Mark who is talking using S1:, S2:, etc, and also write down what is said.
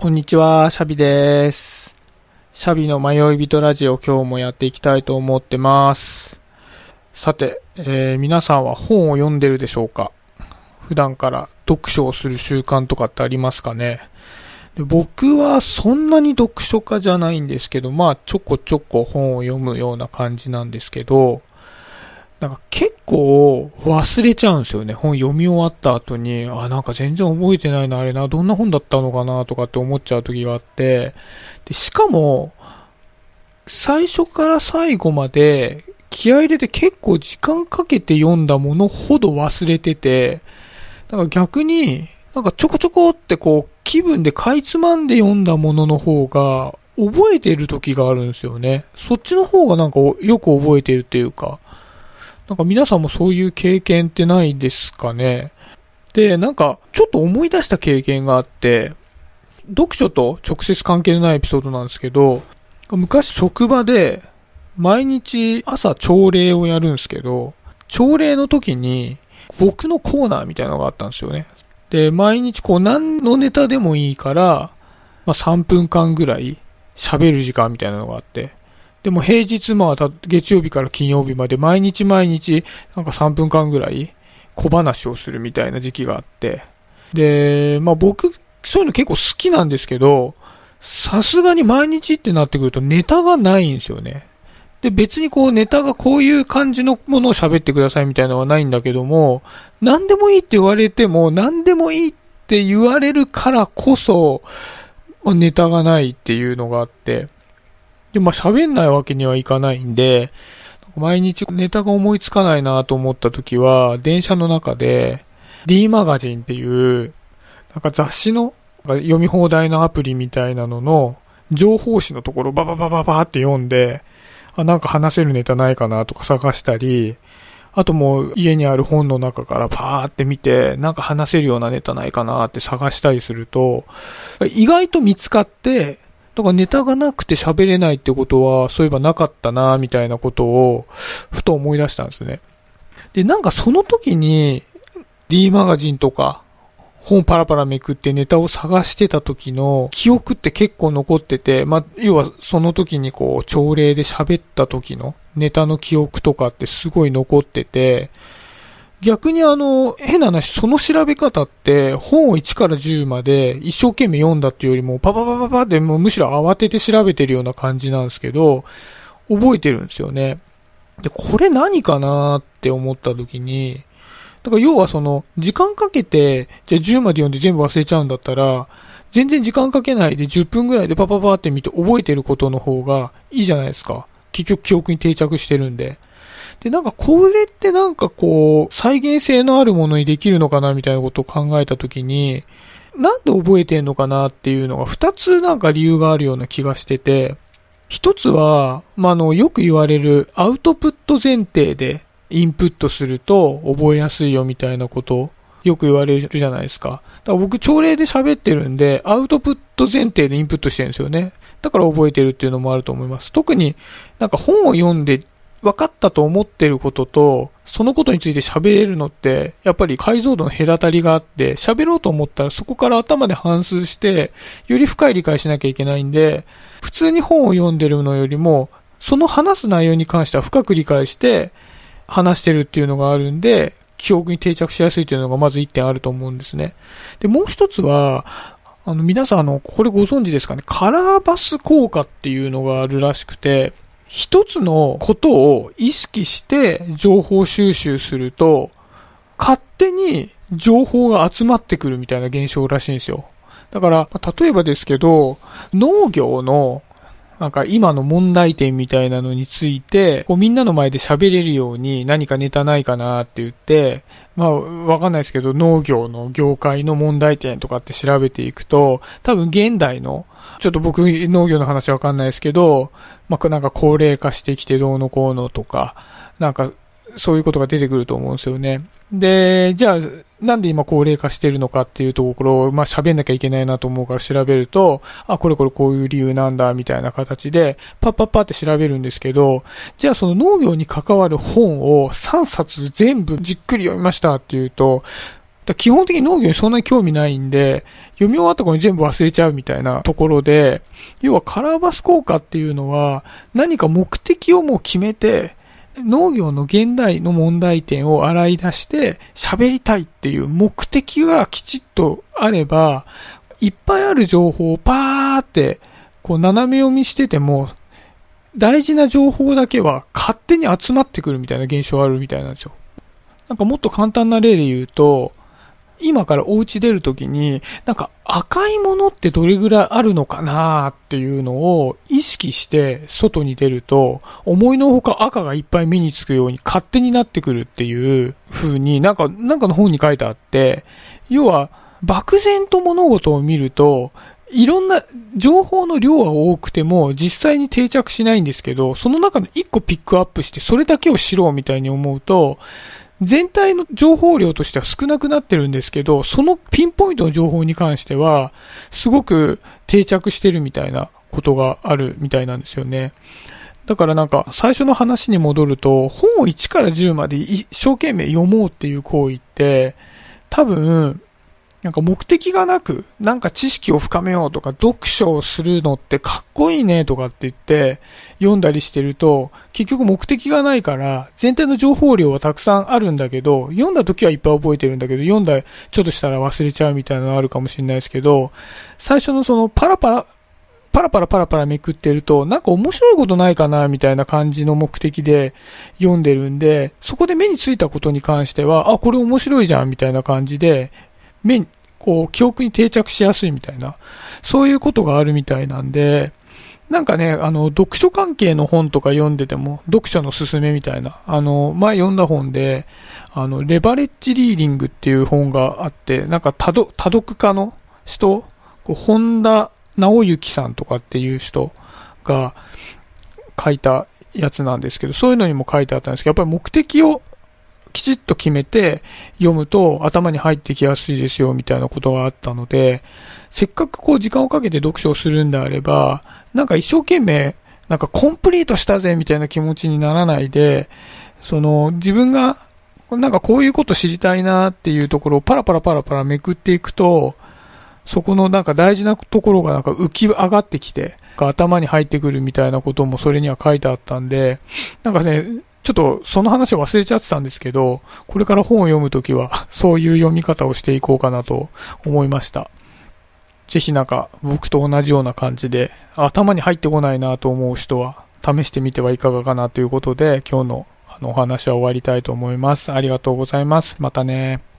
S1: こんにちは、シャビです。シャビの迷い人ラジオ今日もやっていきたいと思ってます。さて、えー、皆さんは本を読んでるでしょうか？普段から読書をする習慣とかってありますかね？で僕はそんなに読書家じゃないんですけど、まあちょこちょこ本を読むような感じなんですけど、なんか結構忘れちゃうんですよね。本読み終わった後に、あ、なんか全然覚えてないな、あれな、どんな本だったのかな、とかって思っちゃう時があって、で、しかも、最初から最後まで気合入れて結構時間かけて読んだものほど忘れてて、だから逆に、なんかちょこちょこってこう気分でかいつまんで読んだものの方が覚えてる時があるんですよね。そっちの方がなんかよく覚えてるっていうか。なんか皆さんもそういう経験ってないですかね？で、なんかちょっと思い出した経験があって、読書と直接関係のないエピソードなんですけど、昔職場で毎日朝朝礼をやるんですけど、朝礼の時に僕のコーナーみたいなのがあったんですよね。で、毎日こう何のネタでもいいから、まあ3分間ぐらい喋る時間みたいなのがあって、でも平日まあ、月曜日から金曜日まで毎日毎日なんか3分間ぐらい小話をするみたいな時期があって、で、まあ僕、そういうの結構好きなんですけど、さすがに毎日ってなってくるとネタがないんですよね。で、別にこうネタがこういう感じのものを喋ってくださいみたいなのはないんだけども、何でもいいって言われても、何でもいいって言われるからこそ、ネタがないっていうのがあって、で、まあ喋んないわけにはいかないんで、毎日ネタが思いつかないなと思った時は、電車の中で D マガジンっていう、なんか雑誌の読み放題のアプリみたいなのの情報誌のところバババババって読んで、あ、なんか話せるネタないかなとか探したり、あともう家にある本の中からパーって見て、なんか話せるようなネタないかなって探したりすると、意外と見つかって、だからネタがなくて喋れないってことは、そういえばなかったな、みたいなことを、ふと思い出したんですね。で、なんかその時に、D マガジンとか、本パラパラめくってネタを探してた時の記憶って結構残ってて、まあ、要はその時にこう、朝礼で喋った時のネタの記憶とかってすごい残ってて、逆にあの、変な話、その調べ方って、本を1から10まで一生懸命読んだっていうよりも、パパパパパでもうむしろ慌てて調べてるような感じなんですけど、覚えてるんですよね。で、これ何かなって思った時に、だから要はその、時間かけて、じゃあ10まで読んで全部忘れちゃうんだったら、全然時間かけないで10分ぐらいでパパパって見て覚えてることの方がいいじゃないですか。結局記憶に定着してるんで。で、なんかこれってなんかこう、再現性のあるものにできるのかなみたいなことを考えたときに、なんで覚えてんのかなっていうのが二つなんか理由があるような気がしてて、一つは、まあ、の、よく言われるアウトプット前提でインプットすると覚えやすいよみたいなことよく言われるじゃないですか。だから僕、朝礼で喋ってるんで、アウトプット前提でインプットしてるんですよね。だから覚えてるっていうのもあると思います。特になんか本を読んで分かったと思ってることと、そのことについて喋れるのって、やっぱり解像度の隔たりがあって、喋ろうと思ったらそこから頭で反数して、より深い理解しなきゃいけないんで、普通に本を読んでるのよりも、その話す内容に関しては深く理解して、話してるっていうのがあるんで、記憶に定着しやすいというのがまず一点あると思うんですね。で、もう一つは、あの、皆さん、あの、これご存知ですかね？カラーバス効果っていうのがあるらしくて、一つのことを意識して情報収集すると、勝手に情報が集まってくるみたいな現象らしいんですよ。だから、例えばですけど、農業のなんか今の問題点みたいなのについて、こうみんなの前で喋れるように何かネタないかなって言って、まあわかんないですけど農業の業界の問題点とかって調べていくと、多分現代のちょっと僕農業の話わかんないですけど、まあ、なんか高齢化してきてどうのこうのとか、なんかそういうことが出てくると思うんですよね。で、じゃあ、なんで今高齢化してるのかっていうところを、まあ喋んなきゃいけないなと思うから調べると、あ、これこれこういう理由なんだ、みたいな形で、パッパッパって調べるんですけど、じゃあその農業に関わる本を3冊全部じっくり読みましたっていうと、だ基本的に農業にそんなに興味ないんで、読み終わった頃に全部忘れちゃうみたいなところで、要はカラーバス効果っていうのは、何か目的をもう決めて、農業の現代の問題点を洗い出して喋りたいっていう目的がきちっとあれば、いっぱいある情報をパーってこう斜め読みしてても、大事な情報だけは勝手に集まってくるみたいな現象あるみたいなんですよ。なんかもっと簡単な例で言うと、今からお家出るときに、なんか赤いものってどれぐらいあるのかなっていうのを意識して外に出ると、思いのほか赤がいっぱい目につくように勝手になってくるっていう風になんか、なんかの本に書いてあって、要は漠然と物事を見ると、いろんな情報の量は多くても実際に定着しないんですけど、その中の一個ピックアップしてそれだけを知ろうみたいに思うと、全体の情報量としては少なくなってるんですけど、そのピンポイントの情報に関しては、すごく定着してるみたいなことがあるみたいなんですよね。だからなんか、最初の話に戻ると、本を1から10まで一生懸命読もうっていう行為って、多分、なんか目的がなく、なんか知識を深めようとか、読書をするのってかっこいいねとかって言って読んだりしてると、結局目的がないから、全体の情報量はたくさんあるんだけど、読んだ時はいっぱい覚えてるんだけど、読んだちょっとしたら忘れちゃうみたいなのあるかもしれないですけど、最初のそのパラパラ、パラパラパラパラめくってると、なんか面白いことないかな、みたいな感じの目的で読んでるんで、そこで目についたことに関しては、あ、これ面白いじゃん、みたいな感じで、目に、こう、記憶に定着しやすいみたいな、そういうことがあるみたいなんで、なんかね、あの、読書関係の本とか読んでても、読書のすすめみたいな、あの、前読んだ本で、あの、レバレッジリーディングっていう本があって、なんか多読、多読家の人、こう本田直之さんとかっていう人が書いたやつなんですけど、そういうのにも書いてあったんですけど、やっぱり目的をきちっと決めて読むと頭に入ってきやすいですよみたいなことがあったので、せっかくこう時間をかけて読書をするんであれば、なんか一生懸命なんかコンプリートしたぜみたいな気持ちにならないで、その自分がなんかこういうこと知りたいなっていうところをパラパラパラパラめくっていくと、そこのなんか大事なところがなんか浮き上がってきて、頭に入ってくるみたいなこともそれには書いてあったんで、なんかね、ちょっとその話を忘れちゃってたんですけど、これから本を読むときは、そういう読み方をしていこうかなと思いました。ぜひなんか、僕と同じような感じで、頭に入ってこないなと思う人は、試してみてはいかがかなということで、今日のあのお話は終わりたいと思います。ありがとうございます。またね。